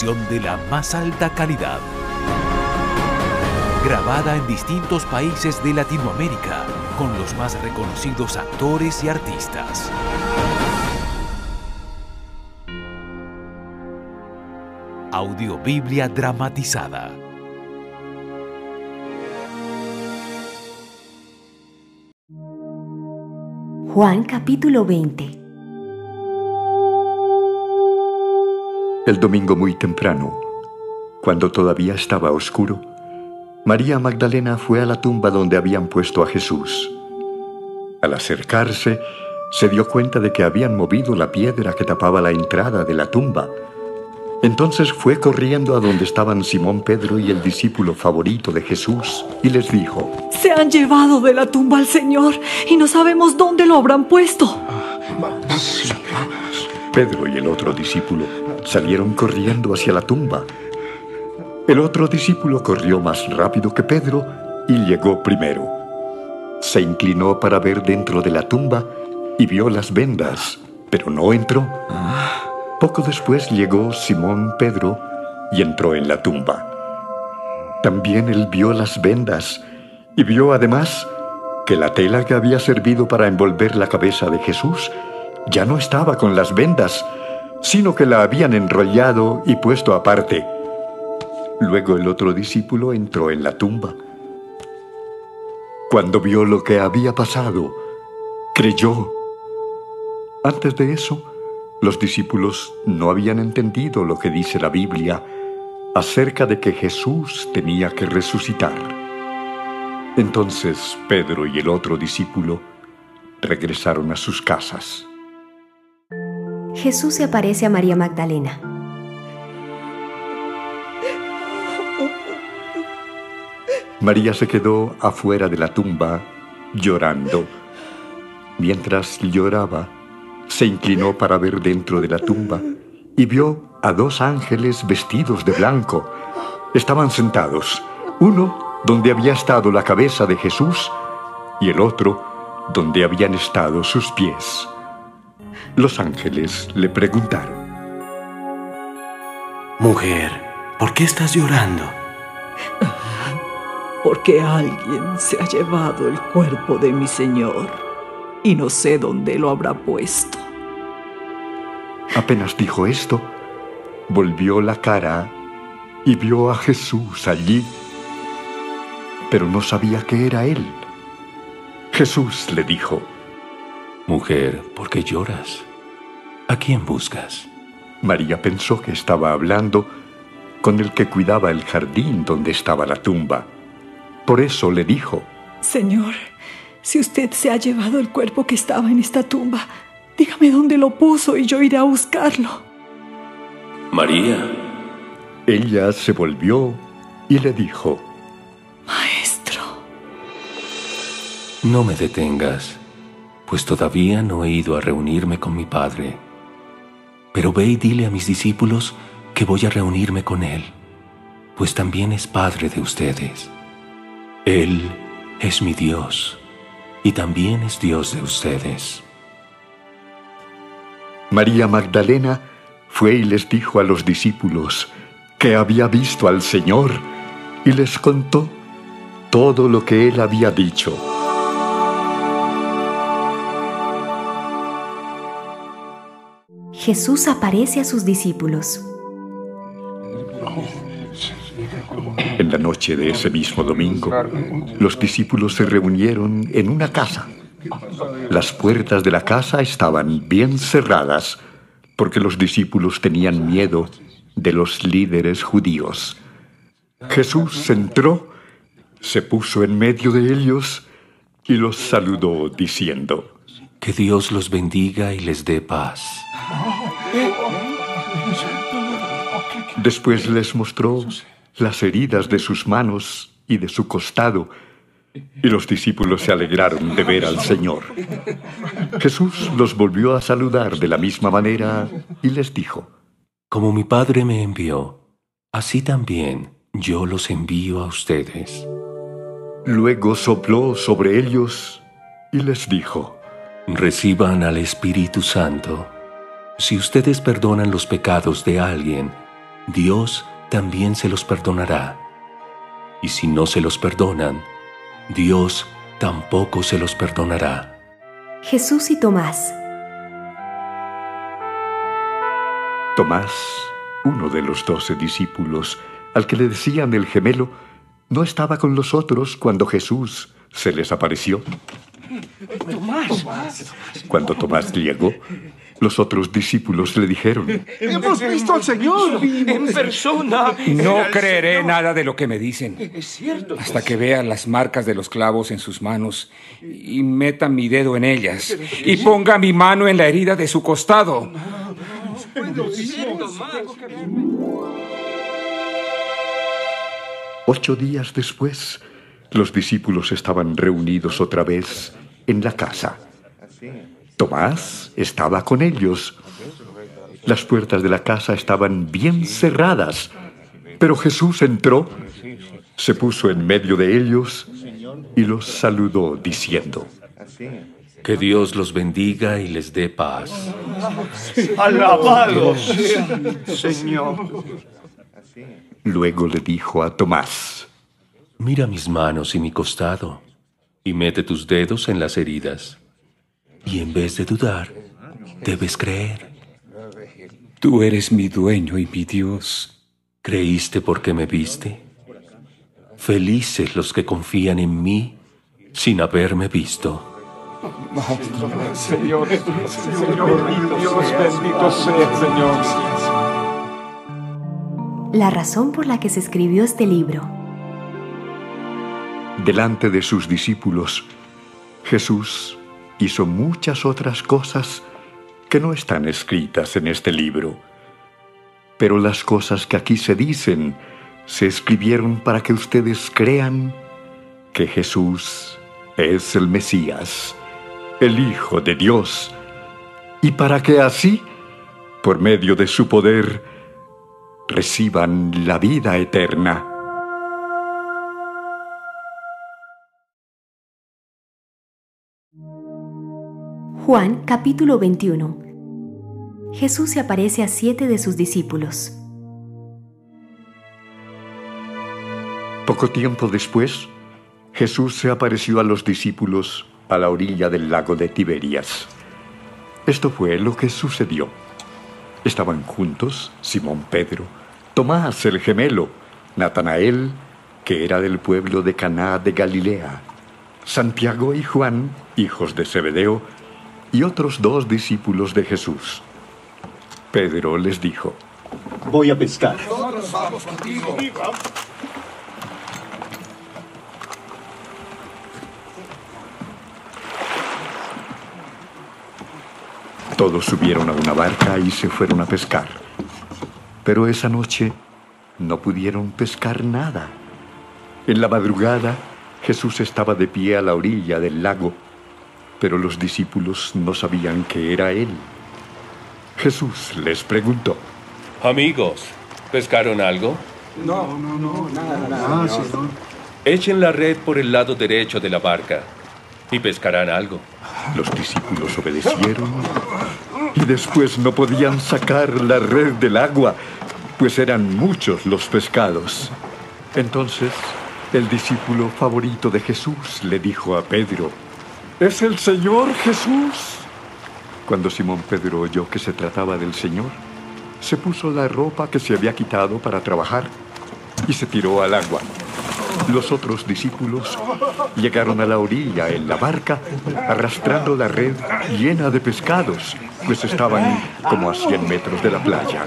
De la más alta calidad. Grabada en distintos países de Latinoamérica con los más reconocidos actores y artistas. Audiobiblia dramatizada. Juan capítulo 20 El domingo muy temprano, cuando todavía estaba oscuro, María Magdalena fue a la tumba donde habían puesto a Jesús. Al acercarse, se dio cuenta de que habían movido la piedra que tapaba la entrada de la tumba. Entonces fue corriendo a donde estaban Simón Pedro y el discípulo favorito de Jesús y les dijo, Se han llevado de la tumba al Señor y no sabemos dónde lo habrán puesto. Pedro y el otro discípulo salieron corriendo hacia la tumba. El otro discípulo corrió más rápido que Pedro y llegó primero. Se inclinó para ver dentro de la tumba y vio las vendas, pero no entró. Poco después llegó Simón Pedro y entró en la tumba. También él vio las vendas y vio además que la tela que había servido para envolver la cabeza de Jesús ya no estaba con las vendas, sino que la habían enrollado y puesto aparte. Luego el otro discípulo entró en la tumba. Cuando vio lo que había pasado, creyó. Antes de eso, los discípulos no habían entendido lo que dice la Biblia acerca de que Jesús tenía que resucitar. Entonces Pedro y el otro discípulo regresaron a sus casas. Jesús se aparece a María Magdalena. María se quedó afuera de la tumba llorando. Mientras lloraba, se inclinó para ver dentro de la tumba y vio a dos ángeles vestidos de blanco. Estaban sentados, uno donde había estado la cabeza de Jesús y el otro donde habían estado sus pies. Los ángeles le preguntaron, Mujer, ¿por qué estás llorando? Porque alguien se ha llevado el cuerpo de mi Señor y no sé dónde lo habrá puesto. Apenas dijo esto, volvió la cara y vio a Jesús allí, pero no sabía que era él. Jesús le dijo, Mujer, ¿por qué lloras? ¿A quién buscas? María pensó que estaba hablando con el que cuidaba el jardín donde estaba la tumba. Por eso le dijo, Señor, si usted se ha llevado el cuerpo que estaba en esta tumba, dígame dónde lo puso y yo iré a buscarlo. María. Ella se volvió y le dijo, Maestro. No me detengas, pues todavía no he ido a reunirme con mi Padre. Pero ve y dile a mis discípulos que voy a reunirme con Él, pues también es Padre de ustedes. Él es mi Dios y también es Dios de ustedes. María Magdalena fue y les dijo a los discípulos que había visto al Señor y les contó todo lo que él había dicho. Jesús aparece a sus discípulos. En la noche de ese mismo domingo, los discípulos se reunieron en una casa. Las puertas de la casa estaban bien cerradas porque los discípulos tenían miedo de los líderes judíos. Jesús entró, se puso en medio de ellos y los saludó diciendo, Que Dios los bendiga y les dé paz. Después les mostró las heridas de sus manos y de su costado, y los discípulos se alegraron de ver al Señor. Jesús los volvió a saludar de la misma manera y les dijo, Como mi Padre me envió, así también yo los envío a ustedes. Luego sopló sobre ellos y les dijo, Reciban al Espíritu Santo. Si ustedes perdonan los pecados de alguien, Dios también se los perdonará. Y si no se los perdonan, Dios tampoco se los perdonará. Jesús y Tomás. Tomás, uno de los doce discípulos, al que le decían el gemelo, no estaba con los otros cuando Jesús se les apareció. Cuando Tomás llegó, los otros discípulos le dijeron, Hemos visto al Señor en persona. No creeré nada de lo que me dicen. Hasta que vea las marcas de los clavos en sus manos y meta mi dedo en ellas y ponga mi mano en la herida de su costado. Ocho días después, los discípulos estaban reunidos otra vez en la casa. Tomás estaba con ellos. Las puertas de la casa estaban bien cerradas, pero Jesús entró, se puso en medio de ellos y los saludó diciendo, Que Dios los bendiga y les dé paz. Alabado Señor. Luego le dijo a Tomás, Mira mis manos y mi costado, y mete tus dedos en las heridas. Y en vez de dudar, debes creer. Tú eres mi dueño y mi Dios. ¿Creíste porque me viste? Felices los que confían en mí sin haberme visto. Señor, Señor, Dios bendito sea, Señor. La razón por la que se escribió este libro. delante de sus discípulos, Jesús hizo muchas otras cosas que no están escritas en este libro. Pero las cosas que aquí se dicen se escribieron para que ustedes crean que Jesús es el Mesías, el Hijo de Dios, y para que así, por medio de su poder, reciban la vida eterna. Juan capítulo 21. Jesús se aparece a siete de sus discípulos. Poco tiempo después, Jesús se apareció a los discípulos a la orilla del lago de Tiberias. Esto fue lo que sucedió. Estaban juntos Simón Pedro, Tomás el gemelo, Natanael, que era del pueblo de Caná de Galilea, Santiago y Juan, hijos de Zebedeo, y otros dos discípulos de Jesús. Pedro les dijo, Voy a pescar. Todos subieron a una barca y se fueron a pescar. Pero esa noche no pudieron pescar nada. En la madrugada, Jesús estaba de pie a la orilla del lago, pero los discípulos no sabían que era Él. Jesús les preguntó, Amigos, ¿pescaron algo? No, no, no, nada, nada. Señor. Echen la red por el lado derecho de la barca y pescarán algo. los discípulos obedecieron y después no podían sacar la red del agua, pues eran muchos los pescados. Entonces, el discípulo favorito de Jesús le dijo a Pedro, ¿Es el Señor Jesús? Cuando Simón Pedro oyó que se trataba del Señor, se puso la ropa que se había quitado para trabajar y se tiró al agua. Los otros discípulos llegaron a la orilla en la barca arrastrando la red llena de pescados, pues estaban como a 100 metros de la playa.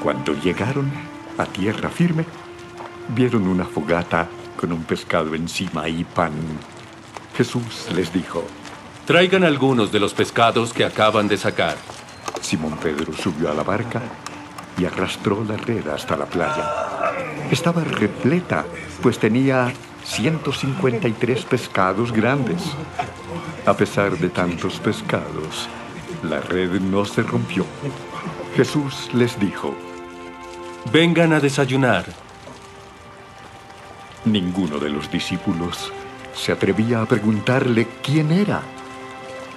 Cuando llegaron a tierra firme, vieron una fogata con un pescado encima y pan. Jesús les dijo, Traigan algunos de los pescados que acaban de sacar. Simón Pedro subió a la barca y arrastró la red hasta la playa. Estaba repleta, pues tenía 153 pescados grandes. A pesar de tantos pescados, la red no se rompió. Jesús les dijo, Vengan a desayunar. Ninguno de los discípulos se atrevía a preguntarle quién era.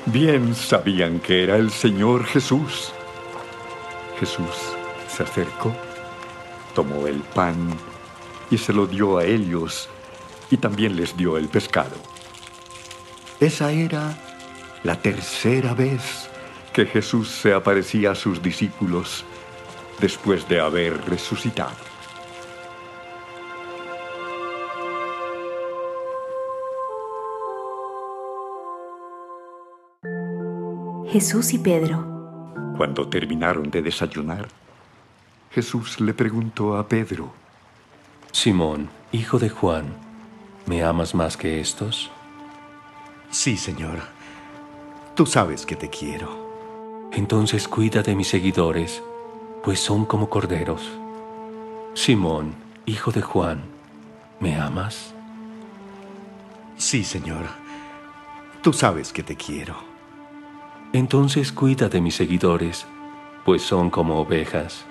Bien sabían que era el Señor Jesús. Jesús se acercó, tomó el pan y se lo dio a ellos y también les dio el pescado. Esa era la tercera vez que Jesús se aparecía a sus discípulos después de haber resucitado. Jesús y Pedro. Cuando terminaron de desayunar, Jesús le preguntó a Pedro, Simón, hijo de Juan, ¿me amas más que estos? Sí, Señor. Tú sabes que te quiero. Entonces cuida de mis seguidores, pues son como corderos. Simón, hijo de Juan, ¿me amas? Sí, Señor. Tú sabes que te quiero. Entonces cuida de mis seguidores, pues son como ovejas.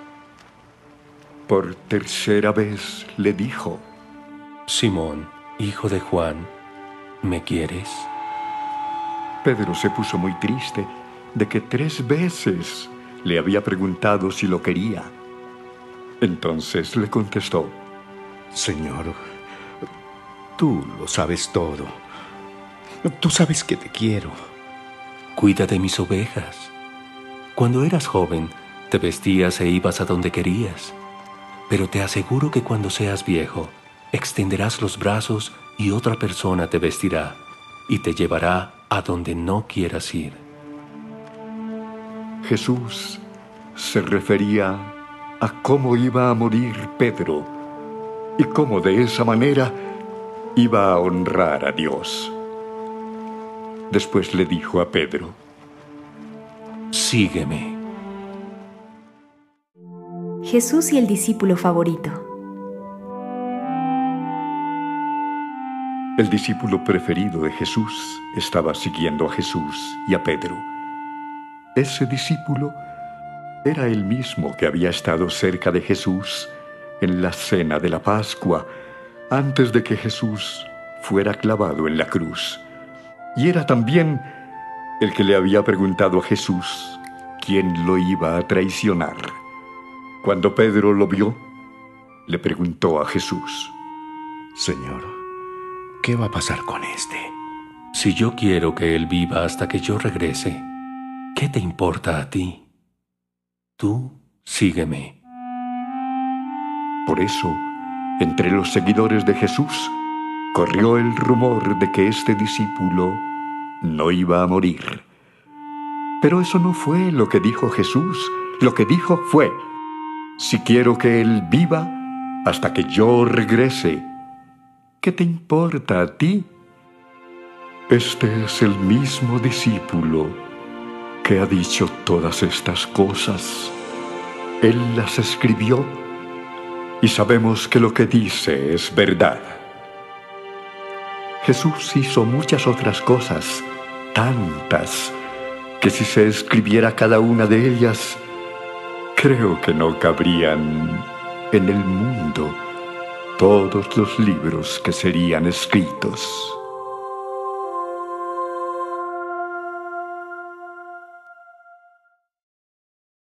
Por tercera vez le dijo, Simón, hijo de Juan, ¿me quieres? Pedro se puso muy triste de que tres veces le había preguntado si lo quería. Entonces le contestó, Señor, tú lo sabes todo. Tú sabes que te quiero. Cuida de mis ovejas. Cuando eras joven, te vestías e ibas a donde querías. Pero te aseguro que cuando seas viejo, extenderás los brazos y otra persona te vestirá y te llevará a donde no quieras ir. Jesús se refería a cómo iba a morir Pedro y cómo de esa manera iba a honrar a Dios. Después le dijo a Pedro, Sígueme. Jesús y el discípulo favorito. El discípulo preferido de Jesús estaba siguiendo a Jesús y a Pedro. Ese discípulo era el mismo que había estado cerca de Jesús en la cena de la Pascua antes de que Jesús fuera clavado en la cruz. Y era también el que le había preguntado a Jesús quién lo iba a traicionar. Cuando Pedro lo vio, le preguntó a Jesús, Señor, ¿qué va a pasar con este? Si yo quiero que él viva hasta que yo regrese, ¿qué te importa a ti? Tú sígueme. Por eso, entre los seguidores de Jesús, corrió el rumor de que este discípulo no iba a morir. Pero eso no fue lo que dijo Jesús. Lo que dijo fue, si quiero que Él viva hasta que yo regrese, ¿qué te importa a ti? Este es el mismo discípulo que ha dicho todas estas cosas. Él las escribió y sabemos que lo que dice es verdad. Jesús hizo muchas otras cosas, tantas, que si se escribiera cada una de ellas, creo que no cabrían en el mundo todos los libros que serían escritos.